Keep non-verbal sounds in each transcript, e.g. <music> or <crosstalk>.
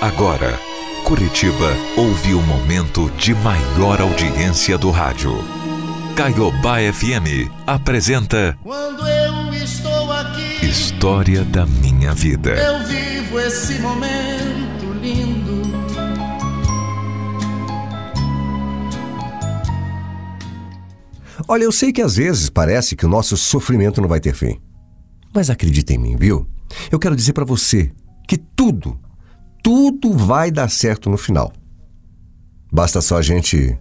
Agora, Curitiba ouve o momento de maior audiência do rádio. Caiobá FM apresenta Quando eu estou aqui, História da Minha Vida. eu vivo esse momento lindo. Olha, eu sei que às vezes parece que o nosso sofrimento não vai ter fim. Mas acredita em mim, viu? Eu quero dizer para você que tudo, tudo vai dar certo no final. Basta só a gente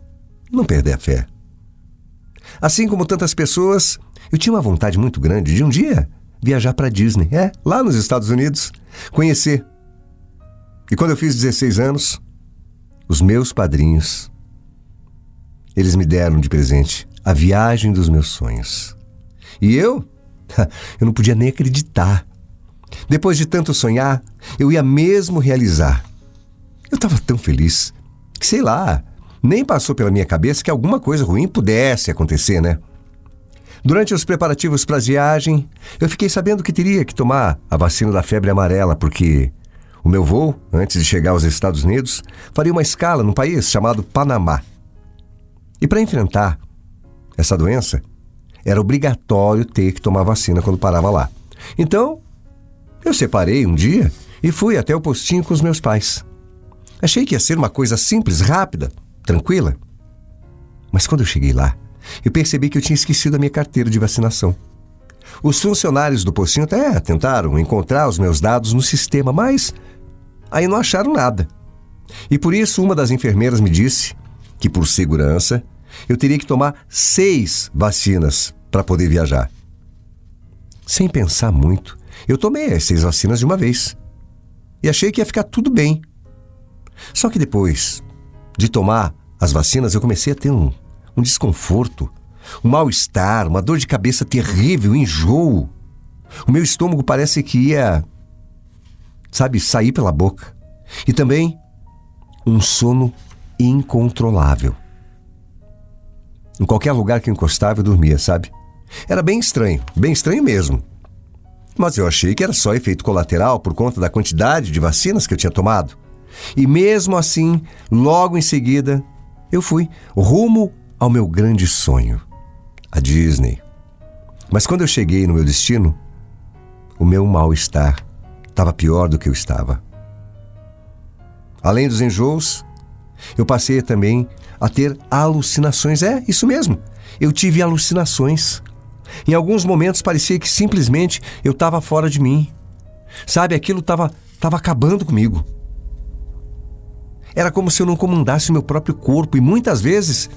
não perder a fé. Assim como tantas pessoas, eu tinha uma vontade muito grande de um dia viajar para Disney, é, lá nos Estados Unidos, conhecer. E quando eu fiz 16 anos, os meus padrinhos, eles me deram de presente a viagem dos meus sonhos. E eu? <laughs> Eu não podia nem acreditar. Depois de tanto sonhar, eu ia mesmo realizar. Eu estava tão feliz que, sei lá, nem passou pela minha cabeça que alguma coisa ruim pudesse acontecer, né? Durante os preparativos para a viagem, eu fiquei sabendo que teria que tomar a vacina da febre amarela, porque o meu voo, antes de chegar aos Estados Unidos, faria uma escala num país chamado Panamá. E para enfrentar essa doença, era obrigatório ter que tomar vacina quando parava lá. Então, eu separei um dia e fui até o postinho com os meus pais. Achei que ia ser uma coisa simples, rápida, tranquila. Mas quando eu cheguei lá, eu percebi que eu tinha esquecido a minha carteira de vacinação. Os funcionários do postinho até tentaram encontrar os meus dados no sistema, mas aí não acharam nada. E por isso uma das enfermeiras me disse que, por segurança, eu teria que tomar seis vacinas para poder viajar. Sem pensar muito, eu tomei as seis vacinas de uma vez. E achei que ia ficar tudo bem. Só que depois de tomar as vacinas, eu comecei a ter um, um desconforto, um mal-estar, uma dor de cabeça terrível, um enjoo. O meu estômago parece que ia, sabe, sair pela boca. E também um sono incontrolável. Em qualquer lugar que eu encostava, eu dormia, sabe? Era bem estranho, bem estranho mesmo. Mas eu achei que era só efeito colateral por conta da quantidade de vacinas que eu tinha tomado. E mesmo assim, logo em seguida, eu fui rumo ao meu grande sonho, a Disney. Mas quando eu cheguei no meu destino, o meu mal-estar estava pior do que eu estava. Além dos enjoos, eu passei também a ter alucinações. É, isso mesmo. Eu tive alucinações. Em alguns momentos parecia que simplesmente eu estava fora de mim. Sabe, aquilo estava tava acabando comigo. Era como se eu não comandasse o meu próprio corpo e muitas vezes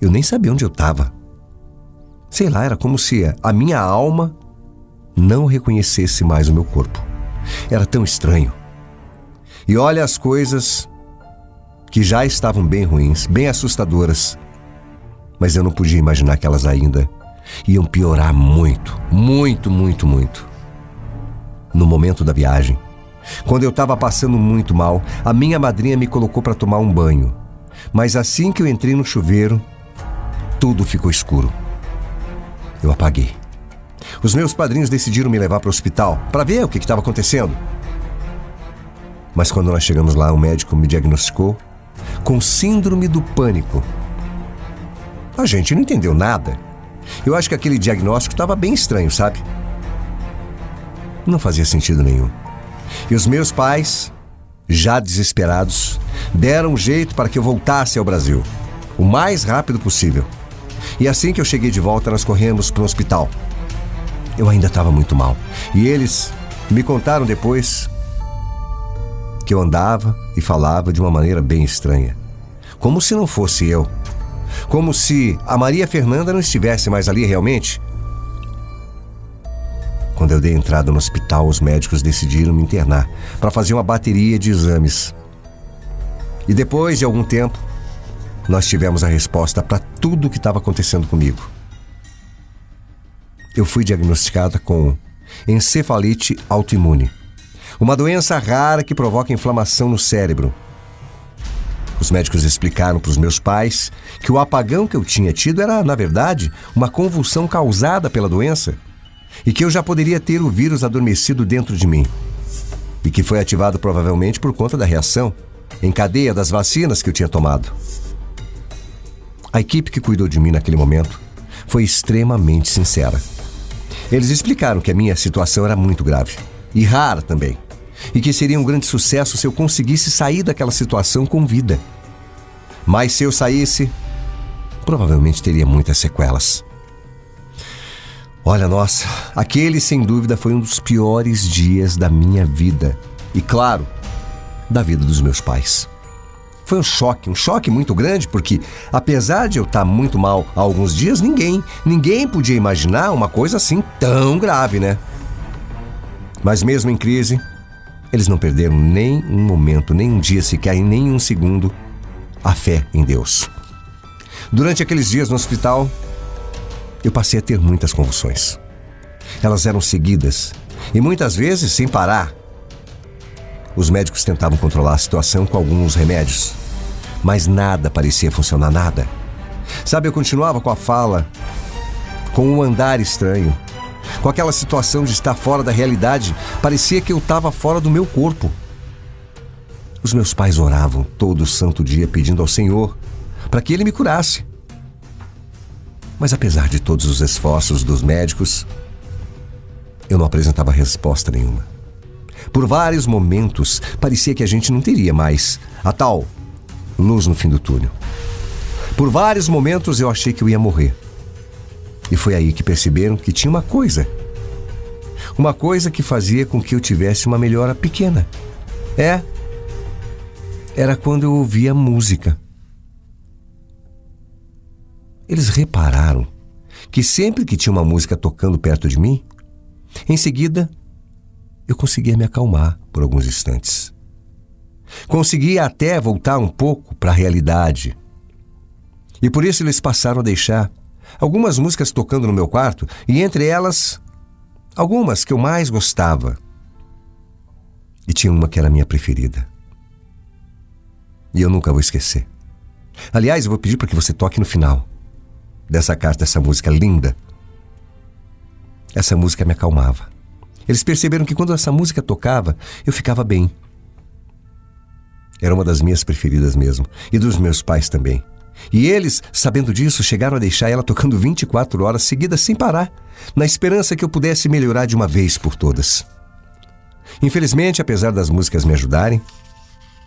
eu nem sabia onde eu estava. Sei lá, era como se a minha alma não reconhecesse mais o meu corpo. Era tão estranho. E olha as coisas que já estavam bem ruins, bem assustadoras. Mas eu não podia imaginar que elas ainda iam piorar muito, muito, muito, muito. No momento da viagem, quando eu estava passando muito mal, a minha madrinha me colocou para tomar um banho. Mas assim que eu entrei no chuveiro, tudo ficou escuro. Eu apaguei. Os meus padrinhos decidiram me levar para o hospital para ver o que estava acontecendo. Mas quando nós chegamos lá, o médico me diagnosticou com síndrome do pânico. A gente não entendeu nada. Eu acho que aquele diagnóstico estava bem estranho, sabe? Não fazia sentido nenhum. E os meus pais, já desesperados, deram um jeito para que eu voltasse ao Brasil, o mais rápido possível. E assim que eu cheguei de volta, nós corremos para o hospital. Eu ainda estava muito mal. E eles me contaram depois que eu andava e falava de uma maneira bem estranha. Como se não fosse eu. Como se a Maria Fernanda não estivesse mais ali realmente. Quando eu dei entrada no hospital, os médicos decidiram me internar para fazer uma bateria de exames. E depois de algum tempo, nós tivemos a resposta para tudo o que estava acontecendo comigo. Eu fui diagnosticada com encefalite autoimune, uma doença rara que provoca inflamação no cérebro. Os médicos explicaram para os meus pais que o apagão que eu tinha tido era, na verdade, uma convulsão causada pela doença e que eu já poderia ter o vírus adormecido dentro de mim. e que foi ativado provavelmente por conta da reação em cadeia das vacinas que eu tinha tomado. A equipe que cuidou de mim naquele momento foi extremamente sincera. Eles explicaram que a minha situação era muito grave e rara também, e que seria um grande sucesso se eu conseguisse sair daquela situação com vida. Mas se eu saísse, provavelmente teria muitas sequelas. Olha, nossa, aquele sem dúvida foi um dos piores dias da minha vida. E claro, da vida dos meus pais. Foi um choque, um choque muito grande, porque apesar de eu estar muito mal há alguns dias, ninguém, ninguém podia imaginar uma coisa assim tão grave, né? Mas mesmo em crise, eles não perderam nem um momento, nem um dia sequer, nem um segundo, a fé em Deus. Durante aqueles dias no hospital, eu passei a ter muitas convulsões. Elas eram seguidas e muitas vezes sem parar. Os médicos tentavam controlar a situação com alguns remédios, mas nada parecia funcionar nada. Sabe, eu continuava com a fala, com um andar estranho, com aquela situação de estar fora da realidade, parecia que eu estava fora do meu corpo. Os meus pais oravam todo santo dia pedindo ao Senhor para que ele me curasse. Mas apesar de todos os esforços dos médicos, eu não apresentava resposta nenhuma. Por vários momentos, parecia que a gente não teria mais a tal luz no fim do túnel. Por vários momentos eu achei que eu ia morrer. E foi aí que perceberam que tinha uma coisa. Uma coisa que fazia com que eu tivesse uma melhora pequena. É. Era quando eu ouvia música eles repararam que sempre que tinha uma música tocando perto de mim, em seguida eu conseguia me acalmar por alguns instantes. Conseguia até voltar um pouco para a realidade. E por isso eles passaram a deixar algumas músicas tocando no meu quarto, e entre elas, algumas que eu mais gostava. E tinha uma que era minha preferida. E eu nunca vou esquecer. Aliás, eu vou pedir para que você toque no final dessa carta, essa música linda. Essa música me acalmava. Eles perceberam que quando essa música tocava, eu ficava bem. Era uma das minhas preferidas mesmo, e dos meus pais também. E eles, sabendo disso, chegaram a deixar ela tocando 24 horas seguidas sem parar, na esperança que eu pudesse melhorar de uma vez por todas. Infelizmente, apesar das músicas me ajudarem,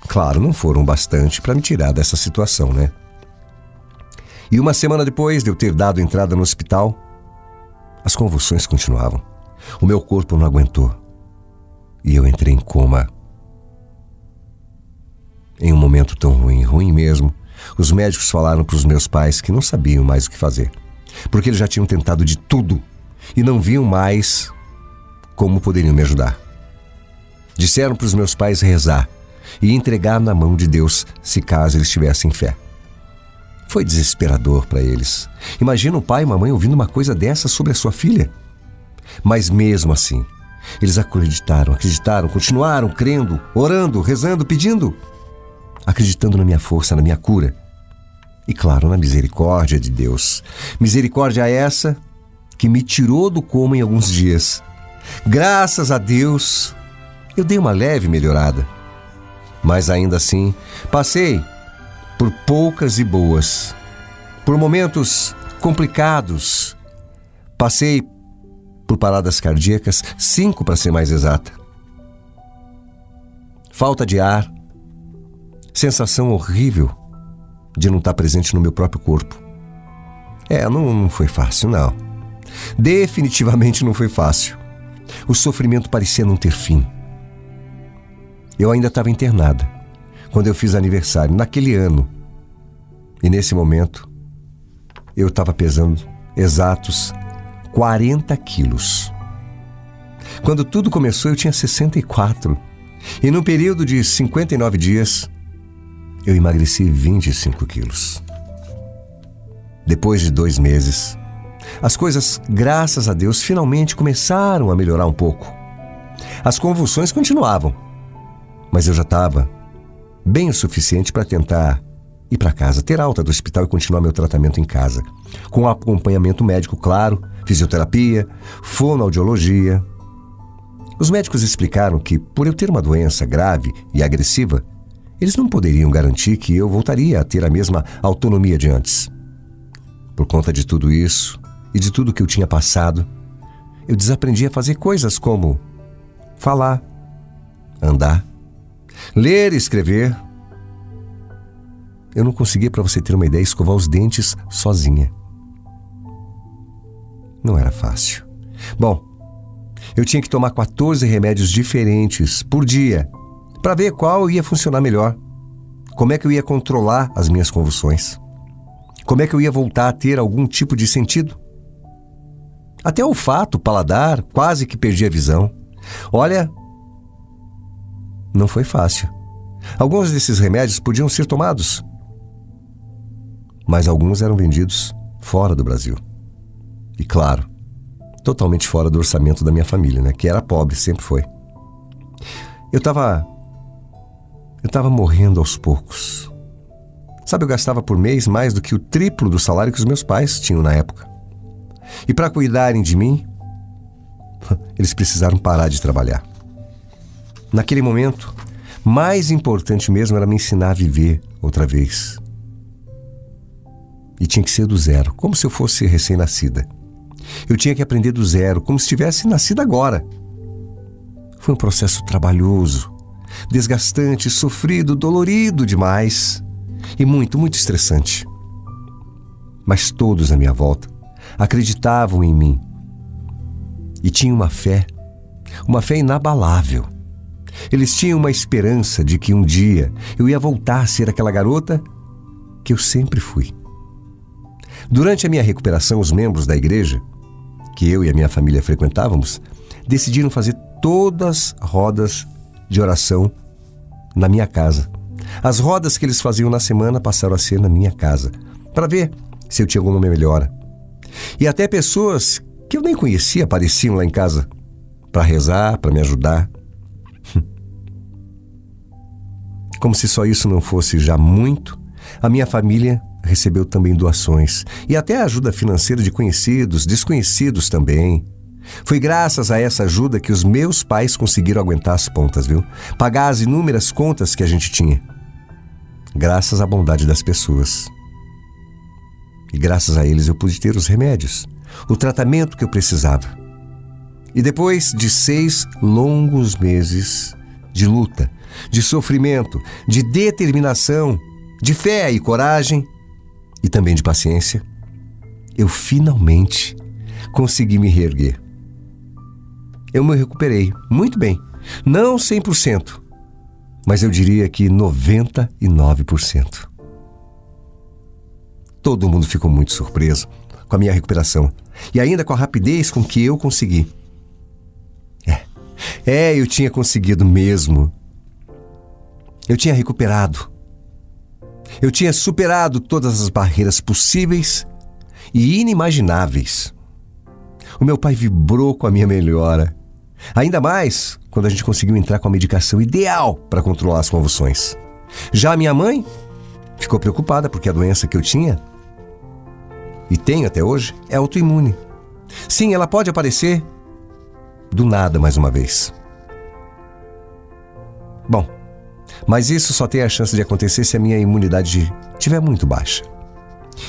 claro, não foram bastante para me tirar dessa situação, né? E uma semana depois de eu ter dado entrada no hospital, as convulsões continuavam. O meu corpo não aguentou. E eu entrei em coma. Em um momento tão ruim, ruim mesmo, os médicos falaram para os meus pais que não sabiam mais o que fazer, porque eles já tinham tentado de tudo e não viam mais como poderiam me ajudar. Disseram para os meus pais rezar e entregar na mão de Deus se caso eles tivessem fé. Foi desesperador para eles. Imagina o pai e uma mãe ouvindo uma coisa dessa sobre a sua filha. Mas mesmo assim, eles acreditaram, acreditaram, continuaram crendo, orando, rezando, pedindo, acreditando na minha força, na minha cura. E claro, na misericórdia de Deus. Misericórdia essa que me tirou do coma em alguns dias. Graças a Deus, eu dei uma leve melhorada. Mas ainda assim, passei por poucas e boas, por momentos complicados. Passei por paradas cardíacas, cinco para ser mais exata. Falta de ar, sensação horrível de não estar presente no meu próprio corpo. É, não, não foi fácil, não. Definitivamente não foi fácil. O sofrimento parecia não ter fim. Eu ainda estava internada quando eu fiz aniversário, naquele ano. E nesse momento, eu estava pesando exatos 40 quilos. Quando tudo começou, eu tinha 64. E no período de 59 dias, eu emagreci 25 quilos. Depois de dois meses, as coisas, graças a Deus, finalmente começaram a melhorar um pouco. As convulsões continuavam, mas eu já estava bem o suficiente para tentar ir para casa, ter alta do hospital e continuar meu tratamento em casa, com acompanhamento médico, claro, fisioterapia, fonoaudiologia. Os médicos explicaram que, por eu ter uma doença grave e agressiva, eles não poderiam garantir que eu voltaria a ter a mesma autonomia de antes. Por conta de tudo isso e de tudo que eu tinha passado, eu desaprendi a fazer coisas como falar, andar, ler e escrever. Eu não conseguia, para você ter uma ideia, escovar os dentes sozinha. Não era fácil. Bom, eu tinha que tomar 14 remédios diferentes por dia para ver qual ia funcionar melhor. Como é que eu ia controlar as minhas convulsões? Como é que eu ia voltar a ter algum tipo de sentido? Até o fato, paladar, quase que perdi a visão. Olha, não foi fácil. Alguns desses remédios podiam ser tomados, mas alguns eram vendidos fora do Brasil. E claro, totalmente fora do orçamento da minha família, né? Que era pobre, sempre foi. Eu estava eu estava morrendo aos poucos. Sabe, eu gastava por mês mais do que o triplo do salário que os meus pais tinham na época. E para cuidarem de mim, <laughs> eles precisaram parar de trabalhar. Naquele momento, mais importante mesmo era me ensinar a viver outra vez. E tinha que ser do zero, como se eu fosse recém-nascida. Eu tinha que aprender do zero, como se tivesse nascido agora. Foi um processo trabalhoso, desgastante, sofrido, dolorido demais e muito, muito estressante. Mas todos à minha volta acreditavam em mim e tinham uma fé, uma fé inabalável. Eles tinham uma esperança de que um dia eu ia voltar a ser aquela garota que eu sempre fui. Durante a minha recuperação, os membros da igreja, que eu e a minha família frequentávamos, decidiram fazer todas rodas de oração na minha casa. As rodas que eles faziam na semana passaram a ser na minha casa, para ver se eu tinha alguma melhora. E até pessoas que eu nem conhecia apareciam lá em casa para rezar, para me ajudar. <laughs> Como se só isso não fosse já muito, a minha família recebeu também doações e até ajuda financeira de conhecidos, desconhecidos também. Foi graças a essa ajuda que os meus pais conseguiram aguentar as pontas, viu? Pagar as inúmeras contas que a gente tinha. Graças à bondade das pessoas. E graças a eles eu pude ter os remédios, o tratamento que eu precisava. E depois de seis longos meses de luta, de sofrimento, de determinação, de fé e coragem, e também de paciência, eu finalmente consegui me reerguer. Eu me recuperei muito bem, não 100%, mas eu diria que 99%. Todo mundo ficou muito surpreso com a minha recuperação e ainda com a rapidez com que eu consegui. É, é, eu tinha conseguido mesmo. Eu tinha recuperado. Eu tinha superado todas as barreiras possíveis e inimagináveis. O meu pai vibrou com a minha melhora. Ainda mais quando a gente conseguiu entrar com a medicação ideal para controlar as convulsões. Já a minha mãe ficou preocupada porque a doença que eu tinha e tenho até hoje, é autoimune. Sim, ela pode aparecer do nada mais uma vez. Bom, mas isso só tem a chance de acontecer se a minha imunidade estiver muito baixa.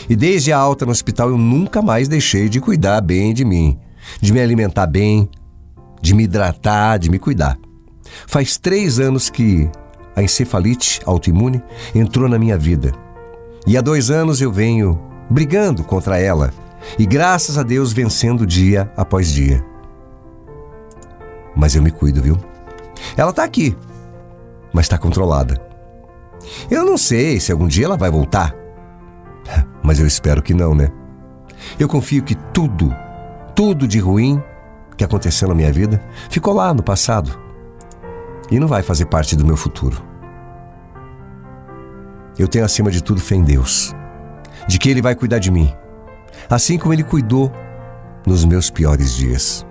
E desde a alta no hospital eu nunca mais deixei de cuidar bem de mim, de me alimentar bem, de me hidratar, de me cuidar. Faz três anos que a encefalite autoimune entrou na minha vida. E há dois anos eu venho brigando contra ela e, graças a Deus, vencendo dia após dia. Mas eu me cuido, viu? Ela tá aqui, mas está controlada. Eu não sei se algum dia ela vai voltar, <laughs> mas eu espero que não, né? Eu confio que tudo, tudo de ruim que aconteceu na minha vida ficou lá no passado e não vai fazer parte do meu futuro. Eu tenho acima de tudo fé em Deus de que Ele vai cuidar de mim, assim como Ele cuidou nos meus piores dias.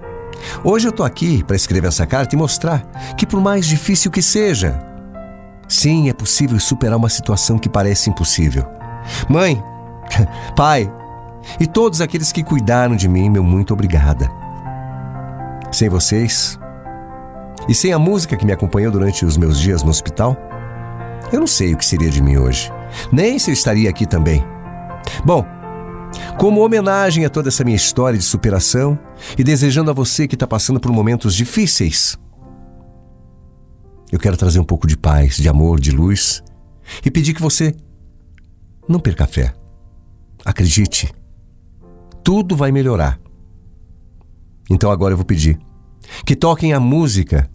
Hoje eu estou aqui para escrever essa carta e mostrar que, por mais difícil que seja, sim, é possível superar uma situação que parece impossível. Mãe, <laughs> pai e todos aqueles que cuidaram de mim, meu muito obrigada. Sem vocês, E sem a música que me acompanhou durante os meus dias no hospital, eu não sei o que seria de mim hoje. Nem se eu estaria aqui também. Bom, como homenagem a toda essa minha história de superação e desejando a você que está passando por momentos difíceis, eu quero trazer um pouco de paz, de amor, de luz e pedir que você não perca a fé. Acredite, tudo vai melhorar. Então agora eu vou pedir que toquem a música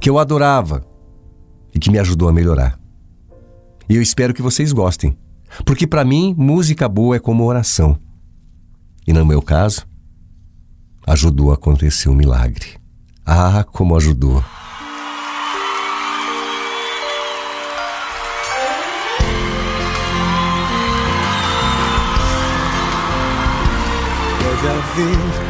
que eu adorava e que me ajudou a melhorar. E eu espero que vocês gostem, porque para mim música boa é como oração. E no meu caso, ajudou a acontecer um milagre. Ah, como ajudou! Deve haver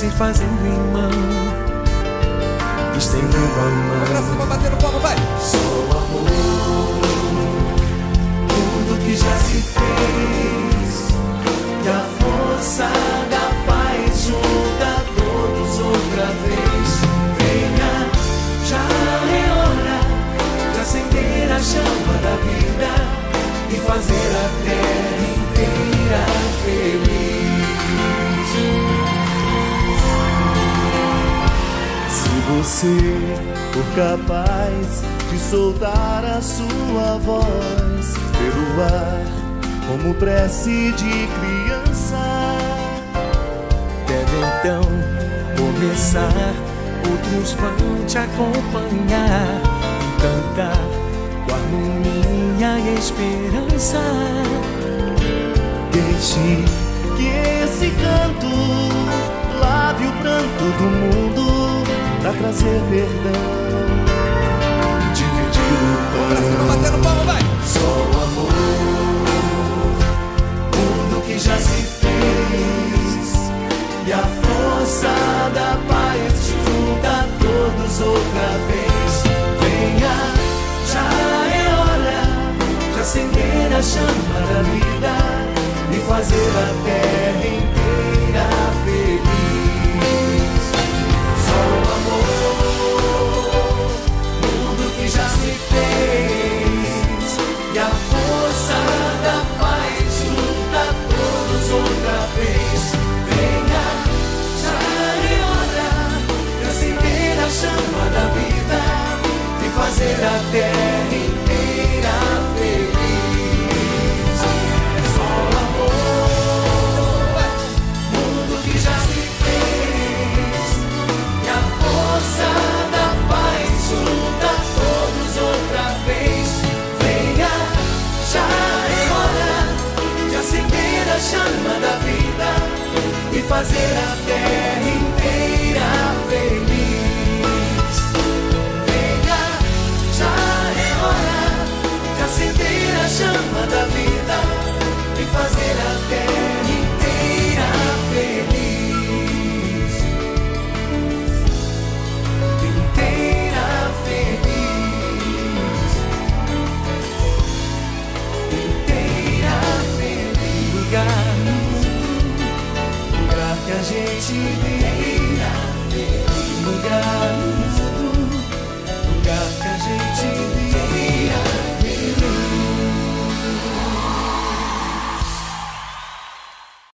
se fazendo irmão, estendendo a mão. Pra cima, batendo palma, vai! Só o amor, tudo que já se fez, e a força da paz junta todos outra vez. Venha, já é hora de acender a chama da vida e fazer a terra inteira feliz. Você for capaz de soltar a sua voz pelo ar, como prece de criança, Deve então começar, outros vão te acompanhar e cantar com harmonia e esperança. deixe que esse canto lave o pranto do mundo pra trazer perdão, dividir o Pra cima, pão. batendo palma, vai! Só o amor, tudo que já se fez e a força da paz junta todos outra vez. Venha, já é hora de acender a chama da vida e fazer a terra inteira fazer a